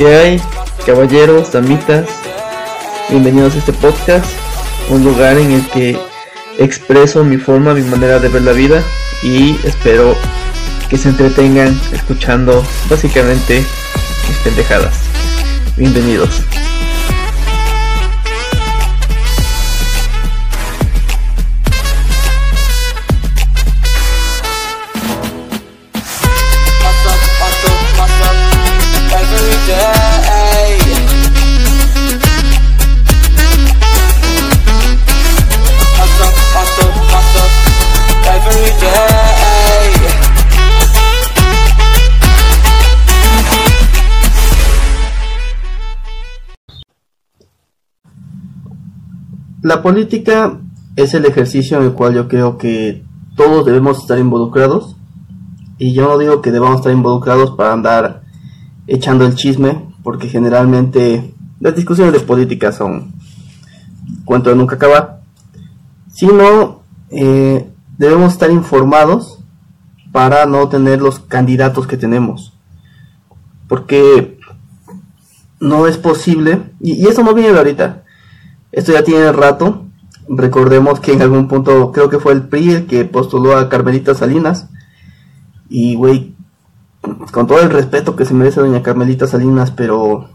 ¿Qué hay, caballeros, damitas? Bienvenidos a este podcast, un lugar en el que expreso mi forma, mi manera de ver la vida y espero que se entretengan escuchando básicamente mis pendejadas. Bienvenidos. La política es el ejercicio en el cual yo creo que todos debemos estar involucrados. Y yo no digo que debamos estar involucrados para andar echando el chisme, porque generalmente las discusiones de política son cuento de nunca acabar. Sino eh, debemos estar informados para no tener los candidatos que tenemos. Porque no es posible, y, y eso no viene de ahorita, esto ya tiene rato. Recordemos que en algún punto creo que fue el PRI el que postuló a Carmelita Salinas. Y güey, con todo el respeto que se merece doña Carmelita Salinas, pero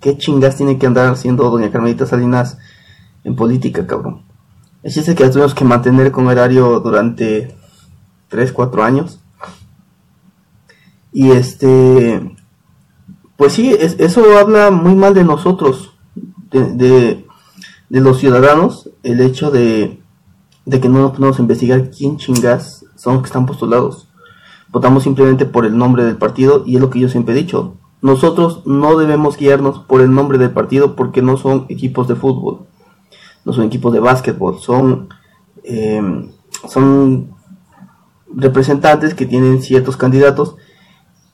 qué chingas tiene que andar haciendo doña Carmelita Salinas en política, cabrón. El chiste que la tuvimos que mantener con horario durante 3, 4 años. Y este, pues sí, es- eso habla muy mal de nosotros, de, de, los ciudadanos, el hecho de, de que no nos podemos investigar quién chingas son los que están postulados. Votamos simplemente por el nombre del partido y es lo que yo siempre he dicho. Nosotros no debemos guiarnos por el nombre del partido porque no son equipos de fútbol, no son equipos de básquetbol, son, eh, son representantes que tienen ciertos candidatos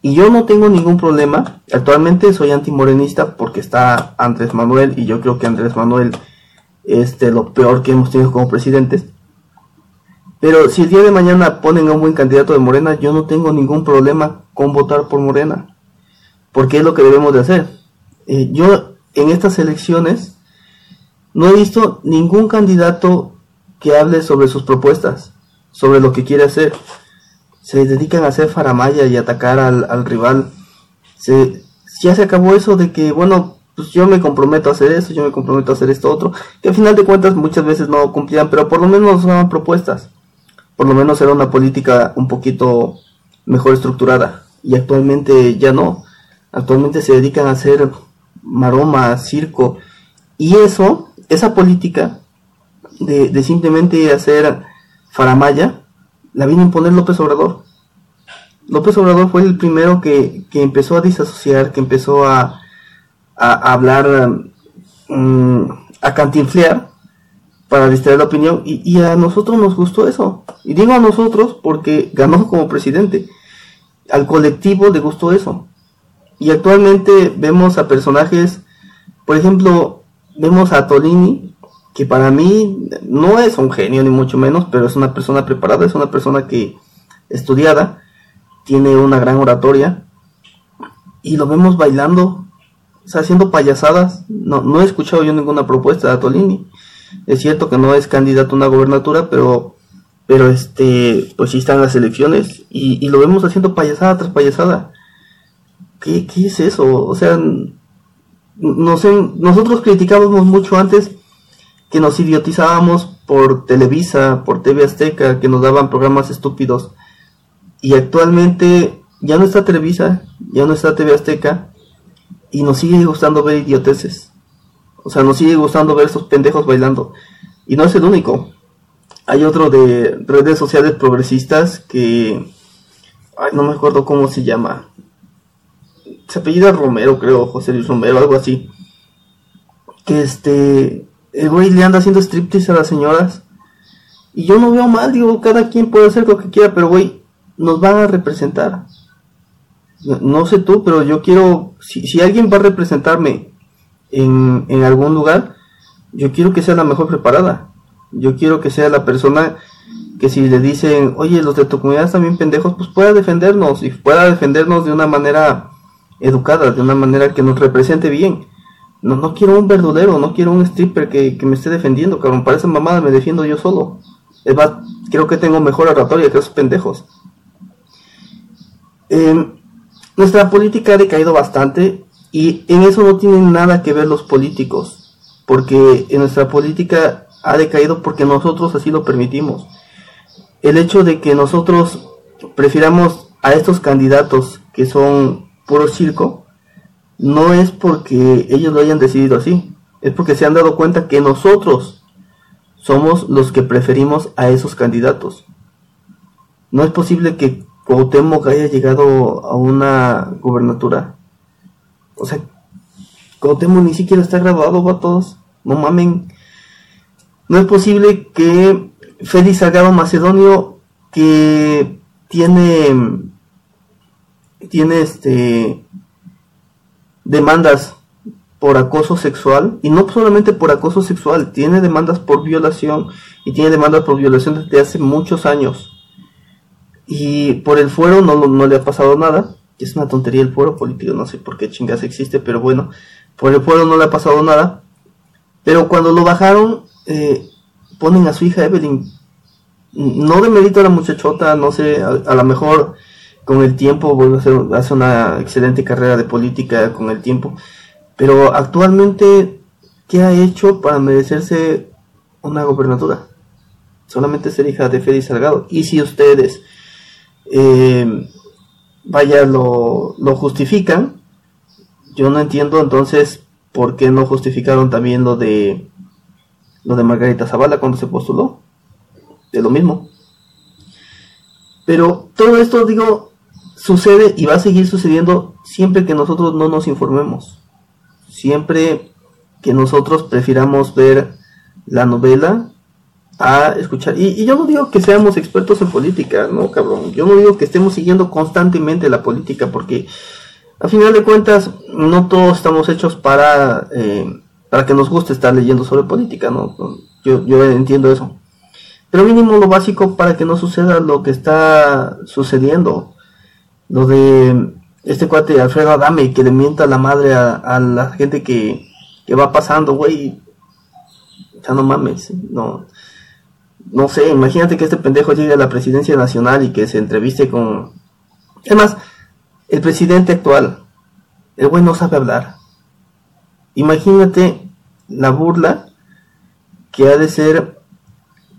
y yo no tengo ningún problema. Actualmente soy antimorenista porque está Andrés Manuel y yo creo que Andrés Manuel es lo peor que hemos tenido como presidentes. Pero si el día de mañana ponen a un buen candidato de Morena, yo no tengo ningún problema con votar por Morena. Porque es lo que debemos de hacer. Eh, yo en estas elecciones no he visto ningún candidato que hable sobre sus propuestas, sobre lo que quiere hacer se dedican a hacer faramaya y atacar al, al rival. Se, ya se acabó eso de que, bueno, pues yo me comprometo a hacer eso, yo me comprometo a hacer esto otro, que al final de cuentas muchas veces no cumplían, pero por lo menos nos daban propuestas. Por lo menos era una política un poquito mejor estructurada. Y actualmente ya no. Actualmente se dedican a hacer maroma, circo. Y eso, esa política de, de simplemente hacer faramaya, la vino a imponer López Obrador. López Obrador fue el primero que, que empezó a disasociar, que empezó a, a, hablar, mm, a cantinflear para distraer la opinión y, y a nosotros nos gustó eso. Y digo a nosotros porque ganó como presidente. Al colectivo le gustó eso. Y actualmente vemos a personajes, por ejemplo, vemos a Tolini, que para mí no es un genio ni mucho menos, pero es una persona preparada, es una persona que estudiada, tiene una gran oratoria y lo vemos bailando, o sea, haciendo payasadas. No, no he escuchado yo ninguna propuesta de Tolini. Es cierto que no es candidato a una gobernatura, pero pero este pues sí están las elecciones y, lo vemos haciendo payasada tras payasada. ¿Qué, qué es eso? O sea, no sé, nosotros criticábamos mucho antes que nos idiotizábamos por Televisa, por TV Azteca, que nos daban programas estúpidos. Y actualmente ya no está Televisa, ya no está TV Azteca, y nos sigue gustando ver idioteces. O sea, nos sigue gustando ver esos pendejos bailando. Y no es el único. Hay otro de redes sociales progresistas que... Ay, no me acuerdo cómo se llama. Se apellida Romero, creo, José Luis Romero, algo así. Que este el güey le anda haciendo striptease a las señoras. Y yo no veo mal, digo, cada quien puede hacer lo que quiera, pero güey, nos van a representar. No, sé tú, pero yo quiero, si, si alguien va a representarme en, en algún lugar, yo quiero que sea la mejor preparada. Yo quiero que sea la persona que si le dicen, oye, los de tu comunidad están bien pendejos, pues pueda defendernos y pueda defendernos de una manera educada, de una manera que nos represente bien. No, no quiero un verdulero, no quiero un stripper que, que me esté defendiendo, cabrón. Para esa mamada me defiendo yo solo. Es más, creo que tengo mejor oratoria que esos pendejos. Eh, nuestra política ha decaído bastante y en eso no tienen nada que ver los políticos, porque en nuestra política ha decaído porque nosotros así lo permitimos. El hecho de que nosotros prefiramos a estos candidatos que son puro circo, no es porque ellos lo hayan decidido así, es porque se han dado cuenta que nosotros somos los que preferimos a esos candidatos. No es posible que Cuauhtémoc haya llegado a una gubernatura. O sea, Cuauhtémoc ni siquiera está graduado, todos No mamen. No es posible que Félix Salgado Macedonio, que tiene, tiene este, demandas por acoso sexual, y no solamente por acoso sexual, tiene demandas por violación y tiene demandas por violación desde hace muchos años. Y por el fuero no, no le ha pasado nada. Es una tontería el fuero político, no sé por qué chingas existe, pero bueno, por el fuero no le ha pasado nada. Pero cuando lo bajaron, eh, ponen a su hija Evelyn. No de mérito a la muchachota, no sé, a, lo mejor con el tiempo hacer hace una excelente carrera de política con el tiempo. Pero actualmente, ¿qué ha hecho para merecerse una gobernatura? Solamente ser hija de Félix Salgado. Y si ustedes eh, vaya, lo, lo justifican. Yo no entiendo entonces por qué no justificaron también lo de lo de Margarita Zavala cuando se postuló. De lo mismo. Pero todo esto, digo, sucede y va a seguir sucediendo siempre que nosotros no nos informemos. Siempre que nosotros prefiramos ver la novela a escuchar. Y, yo no digo que seamos expertos en política, no, cabrón. Yo no digo que estemos siguiendo constantemente la política, porque a final de cuentas no todos estamos hechos para, eh, para que nos guste estar leyendo sobre política, ¿no? Yo, yo entiendo eso. Pero mínimo lo básico para que no suceda lo que está sucediendo. Lo de este cuate Alfredo Adame que le mienta la madre a, la gente que, que va pasando, güey. Ya no mames, no no sé, imagínate que este pendejo llegue a la presidencia nacional y que se entreviste con... Es más, el presidente actual, el güey no sabe hablar. Imagínate la burla que ha de ser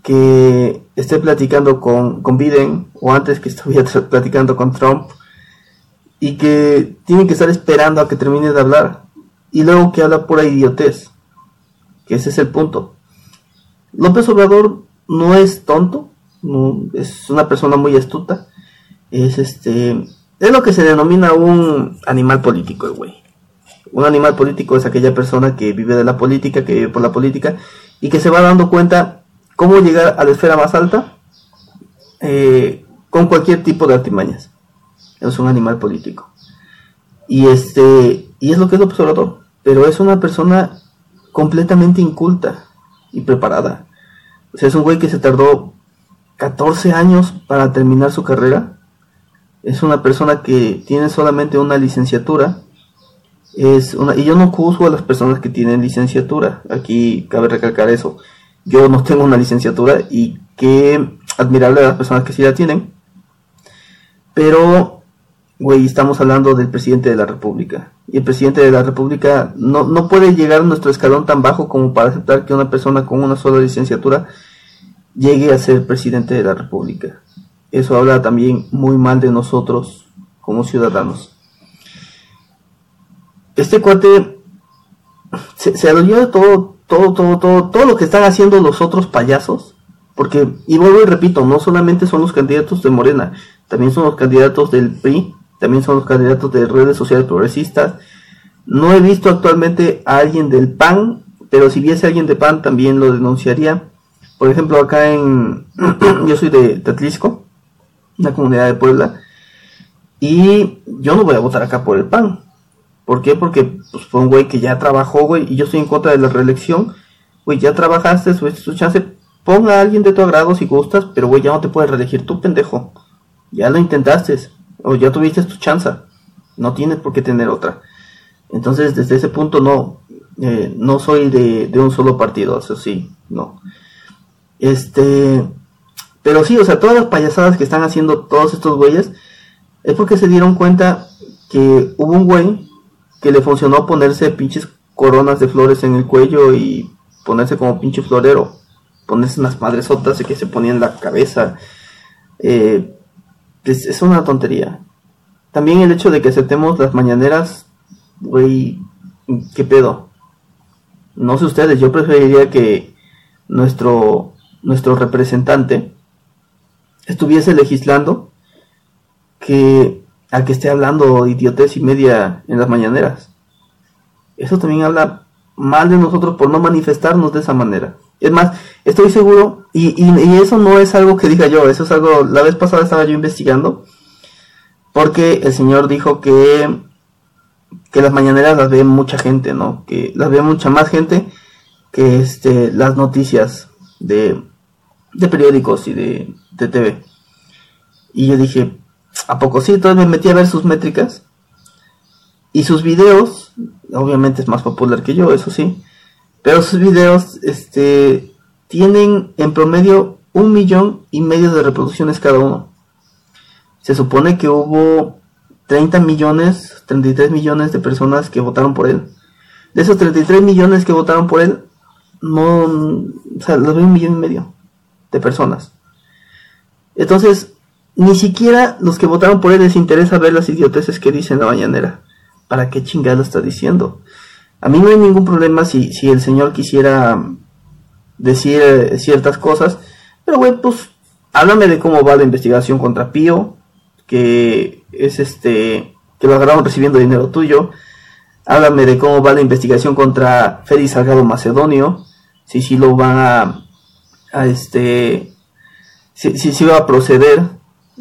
que esté platicando con, con Biden o antes que estuviera platicando con Trump y que tiene que estar esperando a que termine de hablar y luego que habla pura idiotez. Que ese es el punto. López Obrador no es tonto, no, es una persona muy astuta, es este, es lo que se denomina un animal político, güey. Un animal político es aquella persona que vive de la política, que vive por la política y que se va dando cuenta cómo llegar a la esfera más alta eh, con cualquier tipo de artimañas. Es un animal político. Y este, y es lo que es observador, pero es una persona completamente inculta y preparada. O sea, es un güey que se tardó 14 años para terminar su carrera. Es una persona que tiene solamente una licenciatura. Es una, y yo no juzgo a las personas que tienen licenciatura. Aquí cabe recalcar eso. Yo no tengo una licenciatura y qué admirable a las personas que sí la tienen. Pero, güey, estamos hablando del presidente de la República. Y el presidente de la República no, no puede llegar a nuestro escalón tan bajo como para aceptar que una persona con una sola licenciatura llegue a ser presidente de la República. Eso habla también muy mal de nosotros como ciudadanos. Este cuate se, se de todo, todo, todo, todo, todo lo que están haciendo los otros payasos. Porque, y vuelvo y repito, no solamente son los candidatos de Morena, también son los candidatos del PRI, también son los candidatos de redes sociales progresistas. No he visto actualmente a alguien del PAN, pero si viese a alguien de PAN también lo denunciaría. Por ejemplo, acá en... yo soy de Tatlisco, una comunidad de Puebla, y yo no voy a votar acá por el PAN. ¿Por qué? Porque pues, fue un güey que ya trabajó, güey, y yo estoy en contra de la reelección. Güey, ya trabajaste, subiste su chance. Ponga a alguien de tu agrado si gustas, pero güey, ya no te puedes reelegir tú, pendejo. Ya lo intentaste o ya tuviste tu chance. no tiene por qué tener otra. Entonces, desde ese punto no, eh, no soy de, de, un solo partido, eso sí, no. Este, pero sí, o sea, todas las payasadas que están haciendo todos estos güeyes es porque se dieron cuenta que hubo un güey que le funcionó ponerse pinches coronas de flores en el cuello y ponerse como pinche florero, ponerse unas madresotas que se ponían la cabeza. Eh, es, es, una tontería. También el hecho de que aceptemos las mañaneras, güey, ¿qué pedo? No sé ustedes, yo preferiría que nuestro, nuestro representante estuviese legislando que a que esté hablando idiotez y media en las mañaneras. Eso también habla mal de nosotros por no manifestarnos de esa manera. Es más, estoy seguro, y, y, eso no es algo que diga yo, eso es algo, la vez pasada estaba yo investigando, porque el Señor dijo que, que las mañaneras las ve mucha gente, ¿no? Que las ve mucha más gente que este, las noticias de, de periódicos y de, de TV. Y yo dije, ¿a poco sí? Entonces me metí a ver sus métricas. Y sus videos, obviamente es más popular que yo, eso sí. Pero sus videos, este, tienen en promedio un millón y medio de reproducciones cada uno. Se supone que hubo 30 millones, 33 millones de personas que votaron por él. De esos 33 millones que votaron por él, no, o sea, los ve un millón y medio de personas. Entonces, ni siquiera los que votaron por él les interesa ver las idioteces que dice en la mañanera. ¿Para qué chingada está diciendo? A mí no hay ningún problema si, si el señor quisiera decir eh, ciertas cosas, pero güey, pues háblame de cómo va la investigación contra Pío, que es este, que lo agarraron recibiendo dinero tuyo. Háblame de cómo va la investigación contra Félix Salgado Macedonio, si si lo van a, a este, si, si, si va a proceder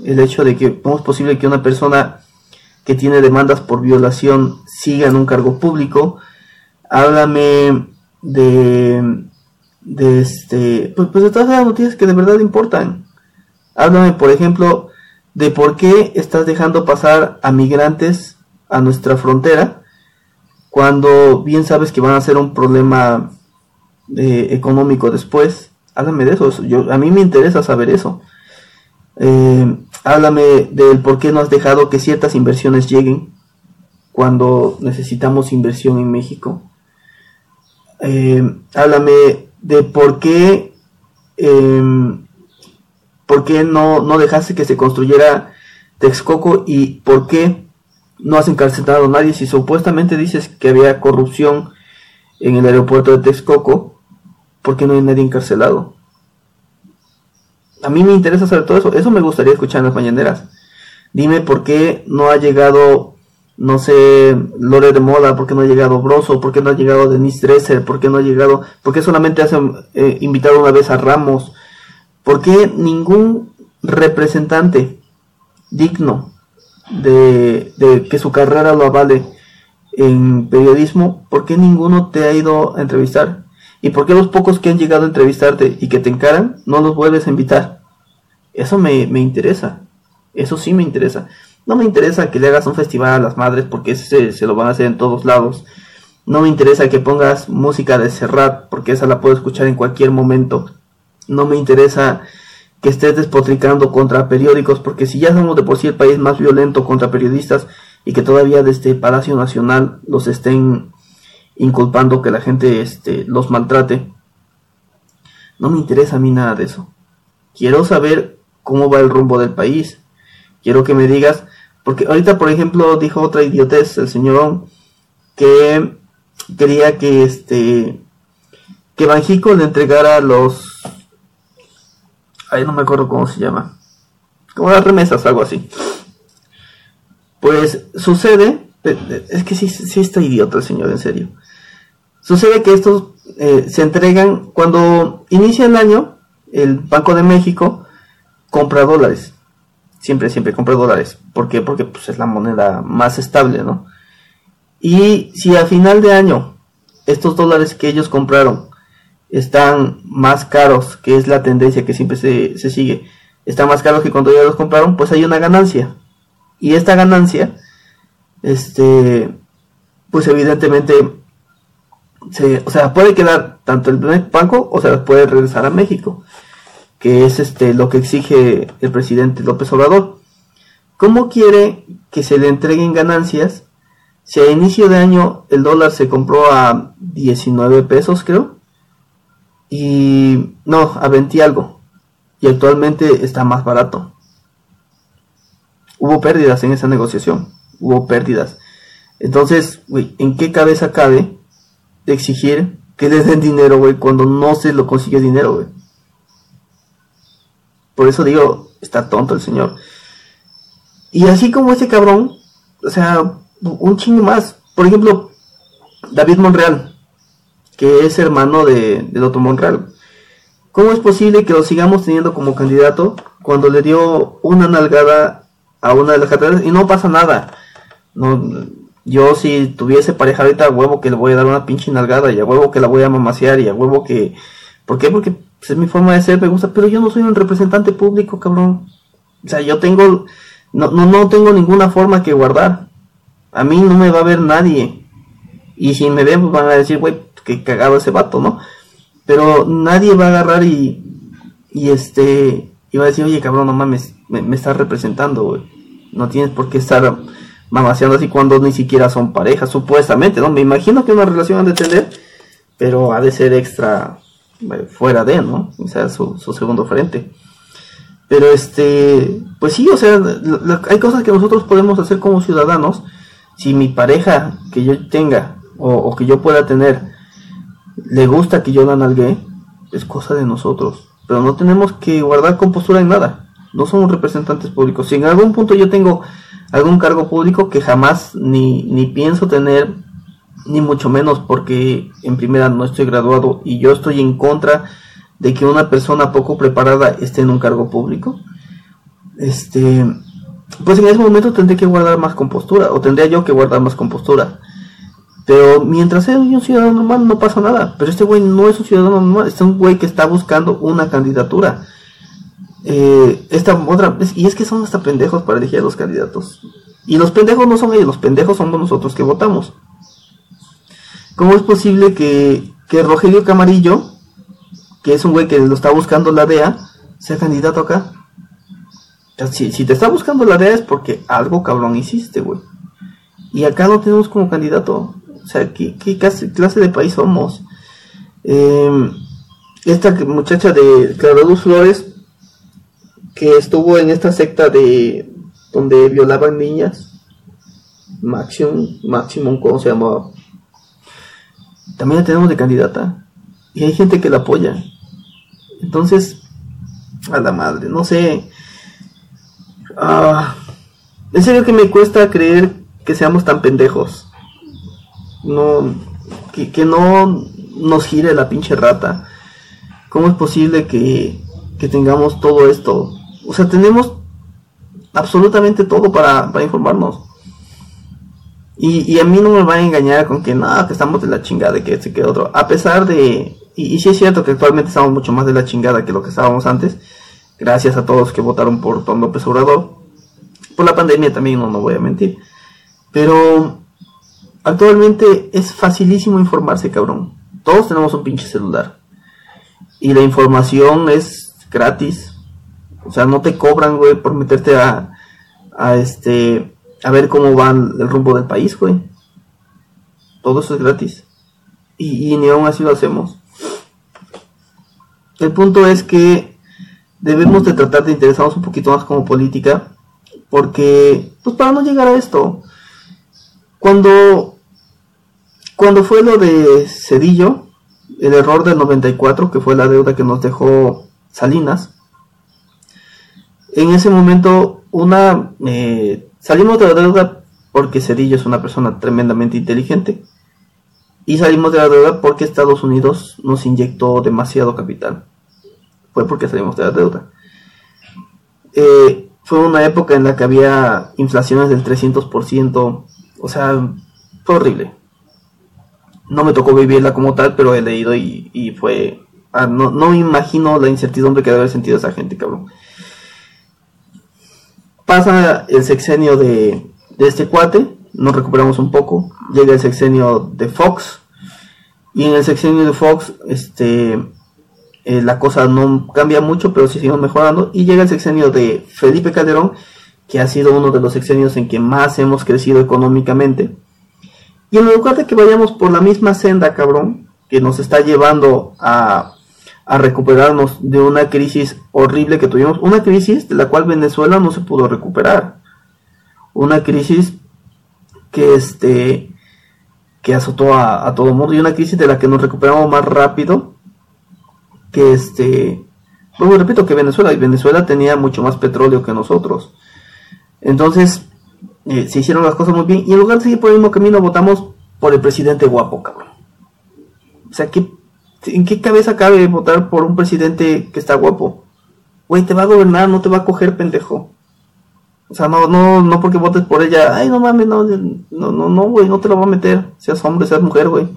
el hecho de que cómo es posible que una persona que tiene demandas por violación siga en un cargo público. Háblame de, este, pues, pues de noticias que de verdad importan. Háblame, por ejemplo, de por qué estás dejando pasar a migrantes a nuestra frontera cuando bien sabes que van a ser un problema eh, económico después. Háblame de eso. Yo, a mí me interesa saber eso. Eh, háblame del por qué no has dejado que ciertas inversiones lleguen cuando necesitamos inversión en México. Eh, háblame de por qué, eh, por qué no, no dejaste que se construyera Texcoco y por qué no has encarcelado a nadie si supuestamente dices que había corrupción en el aeropuerto de Texcoco, ¿por qué no hay nadie encarcelado? A mí me interesa saber todo eso. Eso me gustaría escuchar en las mañaneras. Dime por qué no ha llegado, no sé, Lore de Moda, por qué no ha llegado Broso, por qué no ha llegado Denise Dresser, por qué no ha llegado, por qué solamente hacen eh, invitado una vez a Ramos, por qué ningún representante digno de, de que su carrera lo avale en periodismo, por qué ninguno te ha ido a entrevistar. ¿Y por qué los pocos que han llegado a entrevistarte y que te encaran no los vuelves a invitar? Eso me, me interesa. Eso sí me interesa. No me interesa que le hagas un festival a las madres porque ese se, lo van a hacer en todos lados. No me interesa que pongas música de Serrat porque esa la puedo escuchar en cualquier momento. No me interesa que estés despotricando contra periódicos porque si ya somos de por sí el país más violento contra periodistas y que todavía desde Palacio Nacional los estén inculpando que la gente este, los maltrate. No me interesa a mí nada de eso. Quiero saber cómo va el rumbo del país. Quiero que me digas, porque ahorita por ejemplo dijo otra idiotez el señor que quería que este que Banjico le entregara los ahí no me acuerdo cómo se llama como las remesas algo así pues sucede es que sí, está idiota el señor en serio Sucede que estos eh, se entregan cuando inicia el año, el Banco de México compra dólares. Siempre, siempre compra dólares. ¿Por qué? Porque pues, es la moneda más estable, ¿no? Y si a final de año estos dólares que ellos compraron están más caros, que es la tendencia que siempre se, se sigue, están más caros que cuando ellos los compraron, pues hay una ganancia. Y esta ganancia este, pues evidentemente, se, o sea, puede quedar tanto el banco o se las puede regresar a México, que es este lo que exige el presidente López Obrador. ¿Cómo quiere que se le entreguen ganancias si a inicio de año el dólar se compró a 19 pesos, creo? Y no, a 20 algo. Y actualmente está más barato. Hubo pérdidas en esa negociación. Hubo pérdidas. Entonces, ¿en qué cabeza cabe exigir que les den dinero, güey, cuando no se lo consigue dinero, güey? Por eso digo, está tonto el señor. Y así como ese cabrón, o sea, un chingo más. Por ejemplo, David Monreal, que es hermano de, otro Monreal. ¿Cómo es posible que lo sigamos teniendo como candidato cuando le dio una nalgada a una de las catedrales y no pasa nada? No, yo si tuviese pareja ahorita, a huevo que le voy a dar una pinche nalgada y a huevo que la voy a mamasear y a huevo que... ¿Por qué? Porque pues, es mi forma de ser, me gusta, pero yo no soy un representante público, cabrón. O sea, yo tengo... No, no, no tengo ninguna forma que guardar. A mí no me va a ver nadie. Y si me ven, pues van a decir, güey, que cagado ese vato, ¿no? Pero nadie va a agarrar y, y este, y va a decir, oye, cabrón, no mames, me, me estás representando, güey. No tienes por qué estar mamaseando así cuando ni siquiera son parejas, supuestamente, ¿no? Me imagino que una relación han de tener, pero ha de ser extra fuera de, ¿no? O sea, su, su segundo frente. Pero este, pues sí, o sea, la- hay cosas que nosotros podemos hacer como ciudadanos. Si mi pareja que yo tenga o, o que yo pueda tener le gusta que yo la nalgue, es cosa de nosotros. Pero no tenemos que guardar compostura en nada. No somos representantes públicos. Si en algún punto yo tengo algún cargo público que jamás ni, ni pienso tener, ni mucho menos porque en primera no estoy graduado y yo estoy en contra de que una persona poco preparada esté en un cargo público, este, pues en ese momento tendré que guardar más compostura o tendría yo que guardar más compostura. Pero mientras sea un ciudadano normal no pasa nada. Pero este güey no es un ciudadano normal, es un güey que está buscando una candidatura. Eh, esta otra, y es que son hasta pendejos para elegir a los candidatos. Y los pendejos no son ellos, los pendejos somos nosotros que votamos. ¿Cómo es posible que, que Rogelio Camarillo, que es un güey que lo está buscando la DEA, sea candidato acá? Si, si te está buscando la DEA es porque algo cabrón hiciste, güey. Y acá no tenemos como candidato. O sea, ¿qué, qué clase, de país somos? Eh, esta muchacha de Clara Luz Flores, que estuvo en esta secta de donde violaban niñas, Maximum, Maximum, ¿cómo se llamaba? También la tenemos de candidata. Y hay gente que la apoya. Entonces, a la madre, no sé. Ah, en serio que me cuesta creer que seamos tan pendejos. No, que, que no nos gire la pinche rata. ¿Cómo es posible que, que tengamos todo esto? O sea, tenemos absolutamente todo para, para informarnos. Y, y a mí no me va a engañar con que no, que estamos de la chingada, de que este que otro. A pesar de, y, y sí es cierto que actualmente estamos mucho más de la chingada que lo que estábamos antes. Gracias a todos que votaron por Don López Obrador. Por la pandemia también, no, no voy a mentir. Pero actualmente es facilísimo informarse, cabrón. Todos tenemos un pinche celular. Y la información es gratis. O sea, no te cobran, güey, por meterte a, a este, a ver cómo va el rumbo del país, güey. Todo eso es gratis. Y, ni aún así lo hacemos. El punto es que debemos de tratar de interesarnos un poquito más como política. Porque, pues para no llegar a esto. Cuando, cuando fue lo de Cedillo, el error del 94, que fue la deuda que nos dejó Salinas, en ese momento una eh, salimos de la deuda porque Cedillo es una persona tremendamente inteligente. Y salimos de la deuda porque Estados Unidos nos inyectó demasiado capital. Fue porque salimos de la deuda. Eh, fue una época en la que había inflaciones del 300% o sea fue horrible. No me tocó vivirla como tal pero he leído y, fue ah, no, no me imagino la incertidumbre que debe haber sentido esa gente cabrón pasa el sexenio de, este cuate nos recuperamos un poco, llega el sexenio de Fox, y en el sexenio de Fox, este, eh, la cosa no cambia mucho, pero sí seguimos mejorando, y llega el sexenio de Felipe Calderón, que ha sido uno de los sexenios en que más hemos crecido económicamente. Y en lugar de que vayamos por la misma senda, cabrón, que nos está llevando a, a recuperarnos de una crisis horrible que tuvimos, una crisis de la cual Venezuela no se pudo recuperar, una crisis que este que azotó a, todo el mundo y una crisis de la que nos recuperamos más rápido que este luego repito que Venezuela y Venezuela tenía mucho más petróleo que nosotros. Entonces eh, se hicieron las cosas muy bien y en lugar de seguir por el mismo camino votamos por el presidente guapo cabrón. O sea ¿qué, en qué cabeza cabe votar por un presidente que está guapo güey te va a gobernar no te va a coger pendejo o sea, no, no, no porque votes por ella, ay, no mames, no, no, no, no, güey, no te lo va a meter, seas hombre, seas mujer, güey.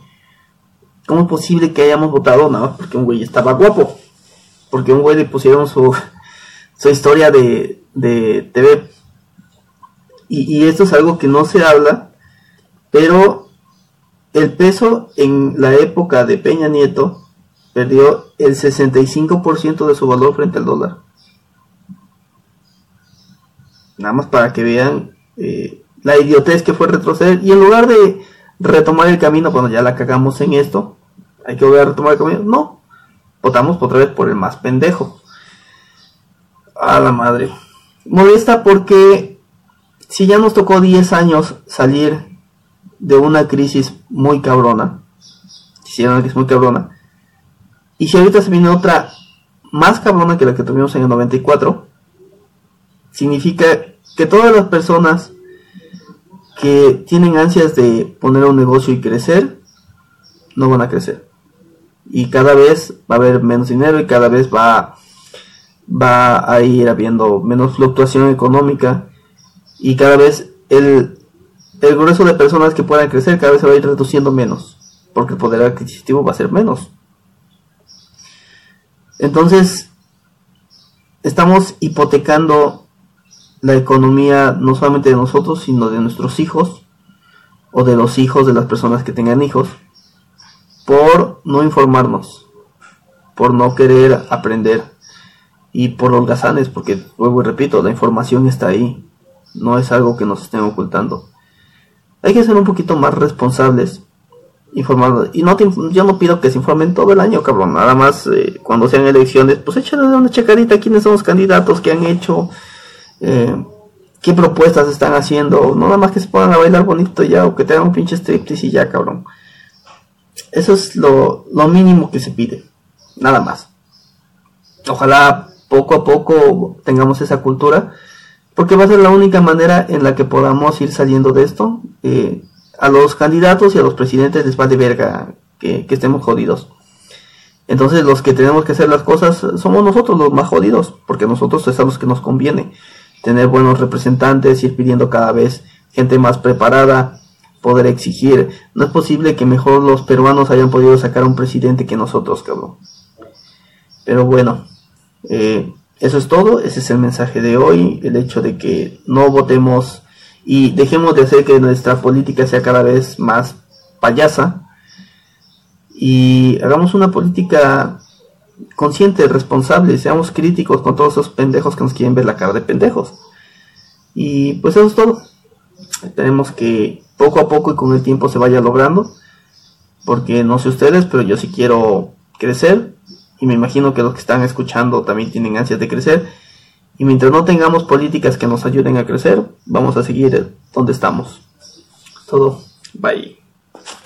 ¿Cómo es posible que hayamos votado nada más porque un güey estaba guapo? Porque un güey le pusieron su, su historia de, de TV. Y, y esto es algo que no se habla, pero el peso en la época de Peña Nieto perdió el 65% de su valor frente al dólar. Nada más para que vean eh, la idiotez que fue retroceder. Y en lugar de retomar el camino cuando ya la cagamos en esto, hay que volver a retomar el camino. No, votamos otra vez por el más pendejo. A la madre. Molesta porque si ya nos tocó 10 años salir de una crisis muy cabrona, era una crisis muy cabrona, y si ahorita se viene otra más cabrona que la que tuvimos en el 94, significa que todas las personas que tienen ansias de poner un negocio y crecer, no van a crecer. Y cada vez va a haber menos dinero y cada vez va, va a ir habiendo menos fluctuación económica. Y cada vez el, el grueso de personas que puedan crecer cada vez se va a ir reduciendo menos, porque el poder adquisitivo va a ser menos. Entonces, estamos hipotecando la economía no solamente de nosotros, sino de nuestros hijos o de los hijos de las personas que tengan hijos, por no informarnos, por no querer aprender y por holgazanes, porque vuelvo y repito, la información está ahí, no es algo que nos estén ocultando. Hay que ser un poquito más responsables, informados. Y no te, yo no pido que se informen todo el año, cabrón. Nada más eh, cuando sean elecciones, pues échale una checadita quiénes son los candidatos que han hecho, eh, qué propuestas están haciendo, nada más que se pongan a bailar bonito ya o que te hagan un pinche striptease y ya, cabrón. Eso es lo mínimo que se pide, nada más. Ojalá poco a poco tengamos esa cultura, porque va a ser la única manera en la que podamos ir saliendo de esto. Eh, a los candidatos y a los presidentes les vale verga que, que estemos jodidos. Entonces los que tenemos que hacer las cosas somos nosotros los más jodidos, porque nosotros es a los que nos conviene tener buenos representantes, ir pidiendo cada vez gente más preparada, poder exigir. No es posible que mejor los peruanos hayan podido sacar un presidente que nosotros, cabrón. Pero bueno, eh, eso es todo, ese es el mensaje de hoy, el hecho de que no votemos y dejemos de hacer que nuestra política sea cada vez más payasa y hagamos una política consciente, responsable, seamos críticos con todos esos pendejos que nos quieren ver la cara de pendejos. Y pues eso es todo. Esperemos que poco a poco y con el tiempo se vaya logrando. Porque no sé ustedes, pero yo sí quiero crecer. Y me imagino que los que están escuchando también tienen ansias de crecer. Y mientras no tengamos políticas que nos ayuden a crecer, vamos a seguir donde estamos. Todo. Bye.